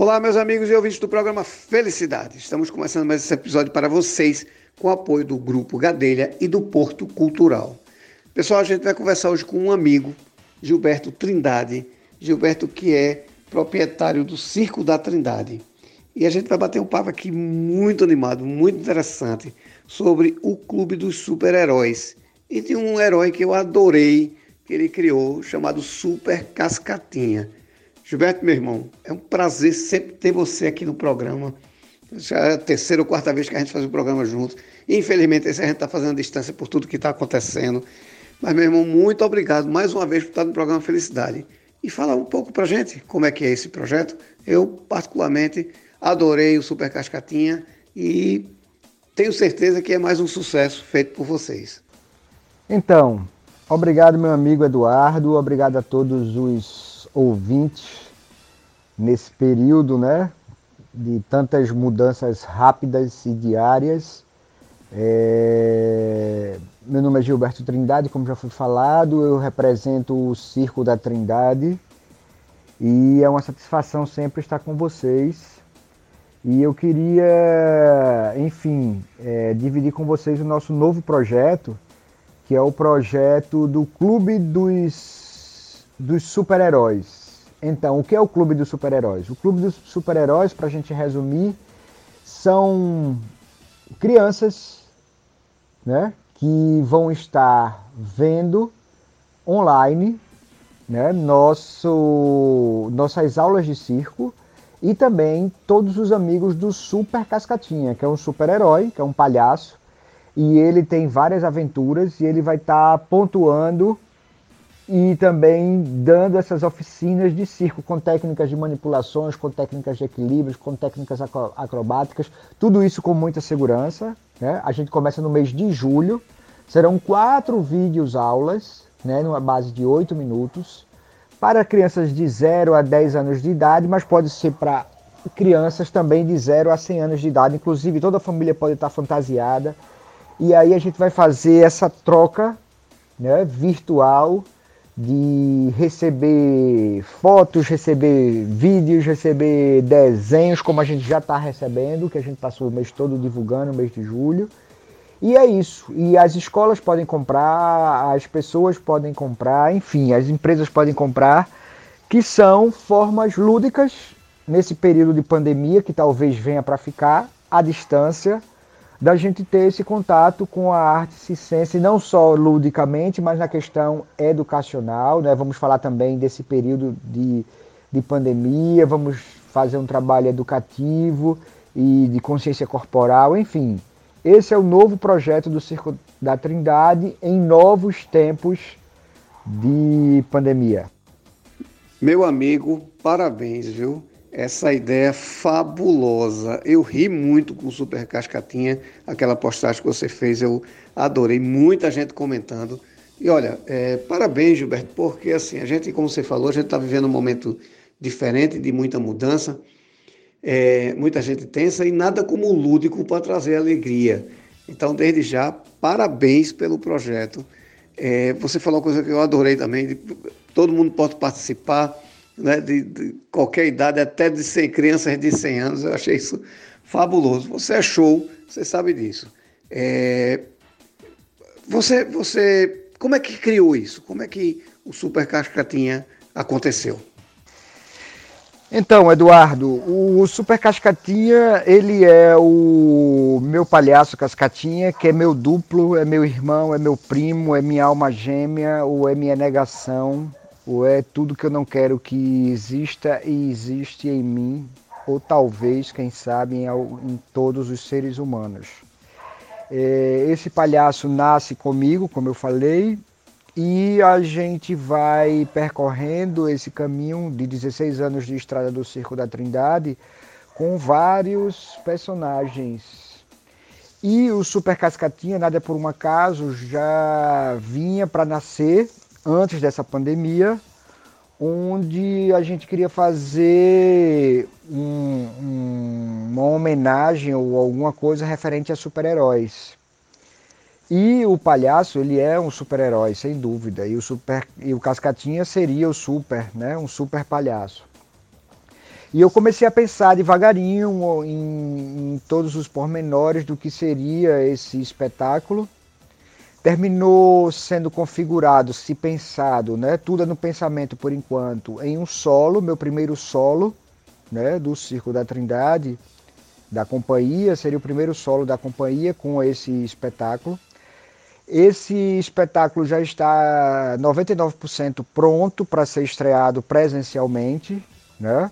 Olá, meus amigos e ouvintes do programa Felicidade. Estamos começando mais esse episódio para vocês com o apoio do Grupo Gadelha e do Porto Cultural. Pessoal, a gente vai conversar hoje com um amigo, Gilberto Trindade. Gilberto, que é proprietário do Circo da Trindade. E a gente vai bater um papo aqui muito animado, muito interessante, sobre o Clube dos Super-Heróis. E de um herói que eu adorei, que ele criou, chamado Super Cascatinha. Gilberto, meu irmão, é um prazer sempre ter você aqui no programa. Já é a terceira ou quarta vez que a gente faz o programa juntos. Infelizmente, esse a gente está fazendo a distância por tudo que está acontecendo. Mas, meu irmão, muito obrigado mais uma vez por estar no programa Felicidade. E fala um pouco para gente como é que é esse projeto. Eu, particularmente, adorei o Super Cascatinha e tenho certeza que é mais um sucesso feito por vocês. Então, obrigado, meu amigo Eduardo. Obrigado a todos os ouvintes nesse período, né, de tantas mudanças rápidas e diárias. É... Meu nome é Gilberto Trindade, como já foi falado, eu represento o Circo da Trindade e é uma satisfação sempre estar com vocês. E eu queria, enfim, é, dividir com vocês o nosso novo projeto, que é o projeto do Clube dos dos super-heróis. Então, o que é o Clube dos Super-Heróis? O Clube dos Super-Heróis, para a gente resumir, são crianças né, que vão estar vendo online né, nosso, nossas aulas de circo e também todos os amigos do Super Cascatinha, que é um super-herói, que é um palhaço, e ele tem várias aventuras e ele vai estar tá pontuando e também dando essas oficinas de circo com técnicas de manipulações, com técnicas de equilíbrios, com técnicas acrobáticas, tudo isso com muita segurança. Né? A gente começa no mês de julho, serão quatro vídeos aulas, né, numa base de oito minutos, para crianças de 0 a 10 anos de idade, mas pode ser para crianças também de 0 a 100 anos de idade, inclusive toda a família pode estar fantasiada. E aí a gente vai fazer essa troca né, virtual de receber fotos, receber vídeos, receber desenhos, como a gente já está recebendo, que a gente passou o mês todo divulgando, o mês de julho. E é isso. E as escolas podem comprar, as pessoas podem comprar, enfim, as empresas podem comprar, que são formas lúdicas nesse período de pandemia que talvez venha para ficar à distância da gente ter esse contato com a arte circense, não só ludicamente, mas na questão educacional. Né? Vamos falar também desse período de, de pandemia, vamos fazer um trabalho educativo e de consciência corporal, enfim. Esse é o novo projeto do Circo da Trindade em novos tempos de pandemia. Meu amigo, parabéns, viu? Essa ideia fabulosa. Eu ri muito com o Super Cascatinha, aquela postagem que você fez, eu adorei, muita gente comentando. E olha, é, parabéns, Gilberto, porque assim, a gente, como você falou, a gente está vivendo um momento diferente, de muita mudança, é, muita gente tensa e nada como lúdico para trazer alegria. Então, desde já, parabéns pelo projeto. É, você falou uma coisa que eu adorei também, de, todo mundo pode participar né, de, de, qualquer idade, até de 100 crianças de 100 anos. Eu achei isso fabuloso. Você é show, você sabe disso. É, você, você, como é que criou isso? Como é que o Super Cascatinha aconteceu? Então, Eduardo, o Super Cascatinha, ele é o meu palhaço Cascatinha, que é meu duplo, é meu irmão, é meu primo, é minha alma gêmea, ou é minha negação, ou é tudo que eu não quero que exista e existe em mim, ou talvez, quem sabe, em, em todos os seres humanos. É, esse palhaço nasce comigo, como eu falei, e a gente vai percorrendo esse caminho de 16 anos de estrada do Circo da Trindade com vários personagens. E o Super Cascatinha, nada por um acaso, já vinha para nascer antes dessa pandemia, onde a gente queria fazer um, um, uma homenagem ou alguma coisa referente a super-heróis. E o palhaço, ele é um super-herói, sem dúvida. E o, super, e o Cascatinha seria o super, né? um super palhaço. E eu comecei a pensar devagarinho em, em todos os pormenores do que seria esse espetáculo. Terminou sendo configurado, se pensado, né, tudo é no pensamento por enquanto, em um solo, meu primeiro solo, né, do Circo da Trindade, da companhia, seria o primeiro solo da companhia com esse espetáculo. Esse espetáculo já está 99% pronto para ser estreado presencialmente, né?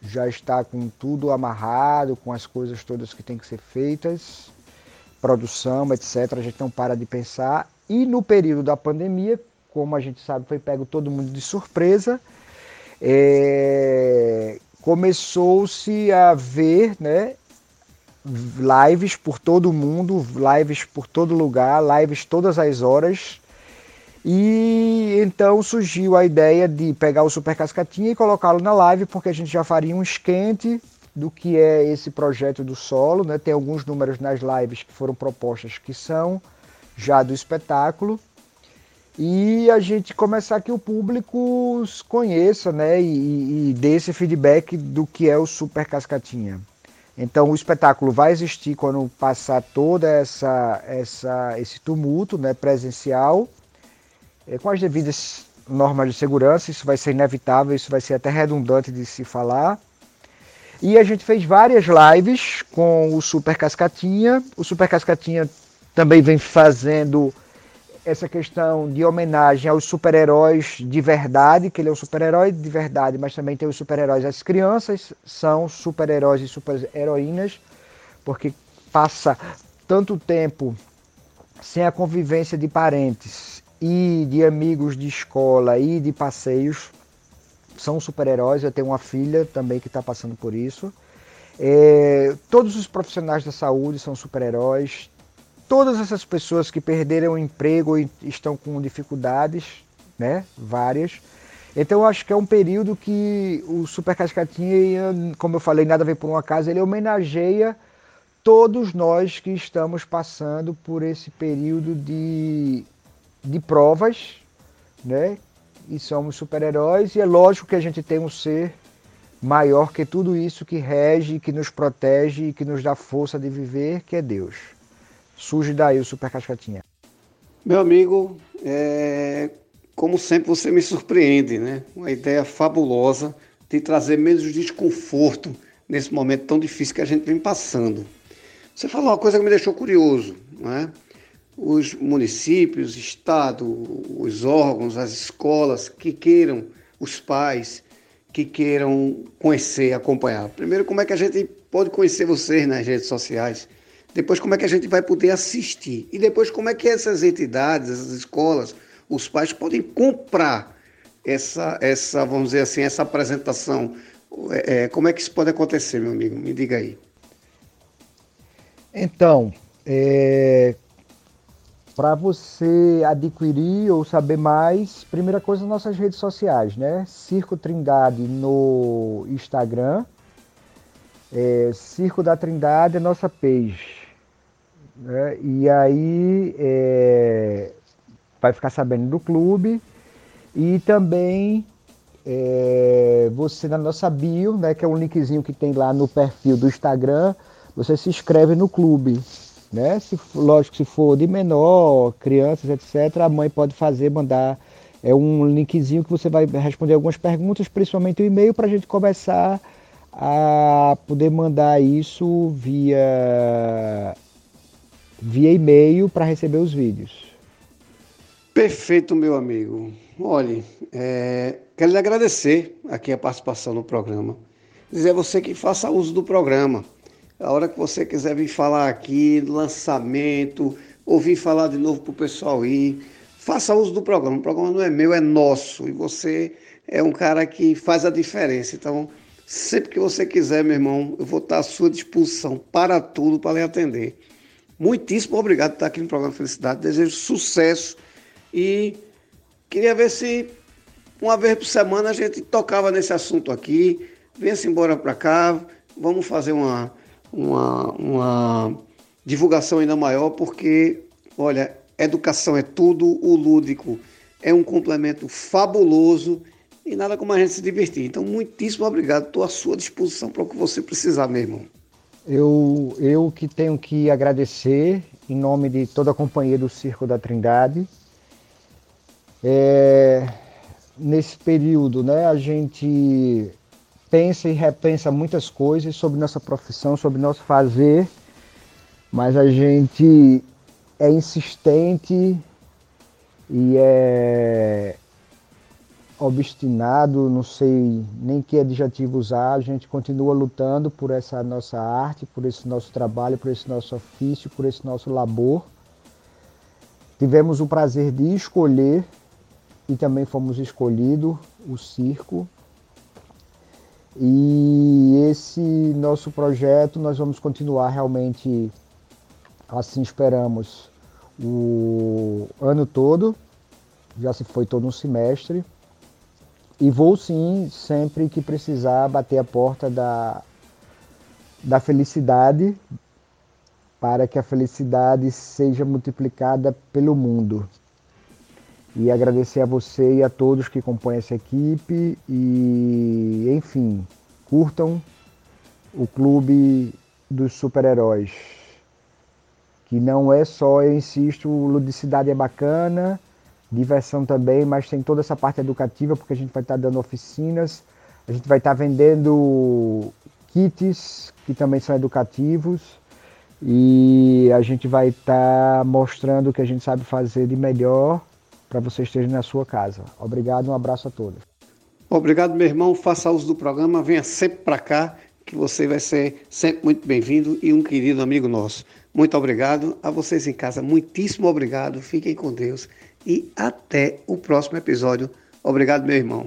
Já está com tudo amarrado, com as coisas todas que têm que ser feitas, produção, etc. A gente não para de pensar. E no período da pandemia, como a gente sabe, foi pego todo mundo de surpresa. É... Começou-se a ver, né, lives por todo mundo, lives por todo lugar, lives todas as horas. E então surgiu a ideia de pegar o Super Cascatinha e colocá-lo na live, porque a gente já faria um esquente do que é esse projeto do solo. Né? Tem alguns números nas lives que foram propostas que são já do espetáculo. E a gente começar que o público conheça né? e, e dê esse feedback do que é o Super Cascatinha. Então o espetáculo vai existir quando passar toda essa, essa esse tumulto né, presencial, é, com as devidas normas de segurança, isso vai ser inevitável, isso vai ser até redundante de se falar. E a gente fez várias lives com o Super Cascatinha. O Super Cascatinha também vem fazendo essa questão de homenagem aos super-heróis de verdade, que ele é um super-herói de verdade, mas também tem os super-heróis. As crianças são super-heróis e super-heroínas, porque passa tanto tempo sem a convivência de parentes e de amigos de escola e de passeios. São super-heróis. Eu tenho uma filha também que está passando por isso. É, todos os profissionais da saúde são super-heróis todas essas pessoas que perderam o emprego e estão com dificuldades, né, várias. Então eu acho que é um período que o Super Cascatinha, como eu falei, nada vem por um acaso, ele homenageia todos nós que estamos passando por esse período de, de provas, né? E somos super-heróis, e é lógico que a gente tem um ser maior que tudo isso que rege, que nos protege e que nos dá força de viver, que é Deus. Surge daí o Super Cascatinha. Meu amigo, é... como sempre você me surpreende, né? Uma ideia fabulosa de trazer menos desconforto nesse momento tão difícil que a gente vem passando. Você falou uma coisa que me deixou curioso, né? Os municípios, Estado, os órgãos, as escolas que queiram, os pais que queiram conhecer, acompanhar. Primeiro, como é que a gente pode conhecer vocês nas redes sociais? Depois, como é que a gente vai poder assistir? E depois, como é que essas entidades, essas escolas, os pais podem comprar essa, essa vamos dizer assim, essa apresentação? É, é, como é que isso pode acontecer, meu amigo? Me diga aí. Então, é, para você adquirir ou saber mais, primeira coisa, nossas redes sociais, né? Circo Trindade no Instagram, é, Circo da Trindade é nossa page. Né? E aí é, vai ficar sabendo do clube e também é, você na nossa bio, né, que é um linkzinho que tem lá no perfil do Instagram, você se inscreve no clube. Né? Se, lógico, se for de menor, crianças, etc., a mãe pode fazer, mandar é um linkzinho que você vai responder algumas perguntas, principalmente o e-mail, para a gente começar a poder mandar isso via via e-mail para receber os vídeos. Perfeito, meu amigo. Olhe, é, quero lhe agradecer aqui a participação no programa. Dizer a você que faça uso do programa. A hora que você quiser vir falar aqui, lançamento, ouvir falar de novo para o pessoal ir, faça uso do programa. O programa não é meu, é nosso. E você é um cara que faz a diferença. Então, sempre que você quiser, meu irmão, eu vou estar à sua disposição para tudo, para lhe atender. Muitíssimo obrigado por estar aqui no programa Felicidade. Desejo sucesso e queria ver se uma vez por semana a gente tocava nesse assunto aqui. Venha-se embora para cá, vamos fazer uma, uma, uma divulgação ainda maior, porque, olha, educação é tudo, o lúdico é um complemento fabuloso E nada como a gente se divertir. Então, muitíssimo obrigado. Estou à sua disposição para o que você precisar, meu irmão. Eu, eu que tenho que agradecer em nome de toda a companhia do Circo da Trindade. É, nesse período, né, a gente pensa e repensa muitas coisas sobre nossa profissão, sobre nosso fazer, mas a gente é insistente e é obstinado, não sei nem que adjetivo usar, a gente continua lutando por essa nossa arte, por esse nosso trabalho, por esse nosso ofício, por esse nosso labor. Tivemos o prazer de escolher e também fomos escolhidos o circo. E esse nosso projeto nós vamos continuar realmente assim esperamos o ano todo, já se foi todo um semestre. E vou sim, sempre que precisar, bater a porta da, da felicidade, para que a felicidade seja multiplicada pelo mundo. E agradecer a você e a todos que compõem essa equipe e, enfim, curtam o Clube dos Super-Heróis. Que não é só, eu insisto, ludicidade é bacana, diversão também, mas tem toda essa parte educativa, porque a gente vai estar dando oficinas, a gente vai estar vendendo kits que também são educativos e a gente vai estar mostrando o que a gente sabe fazer de melhor para vocês terem na sua casa. Obrigado, um abraço a todos. Obrigado, meu irmão. Faça uso do programa, venha sempre para cá, que você vai ser sempre muito bem-vindo e um querido amigo nosso. Muito obrigado a vocês em casa. Muitíssimo obrigado. Fiquem com Deus e até o próximo episódio. Obrigado, meu irmão.